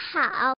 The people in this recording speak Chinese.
好。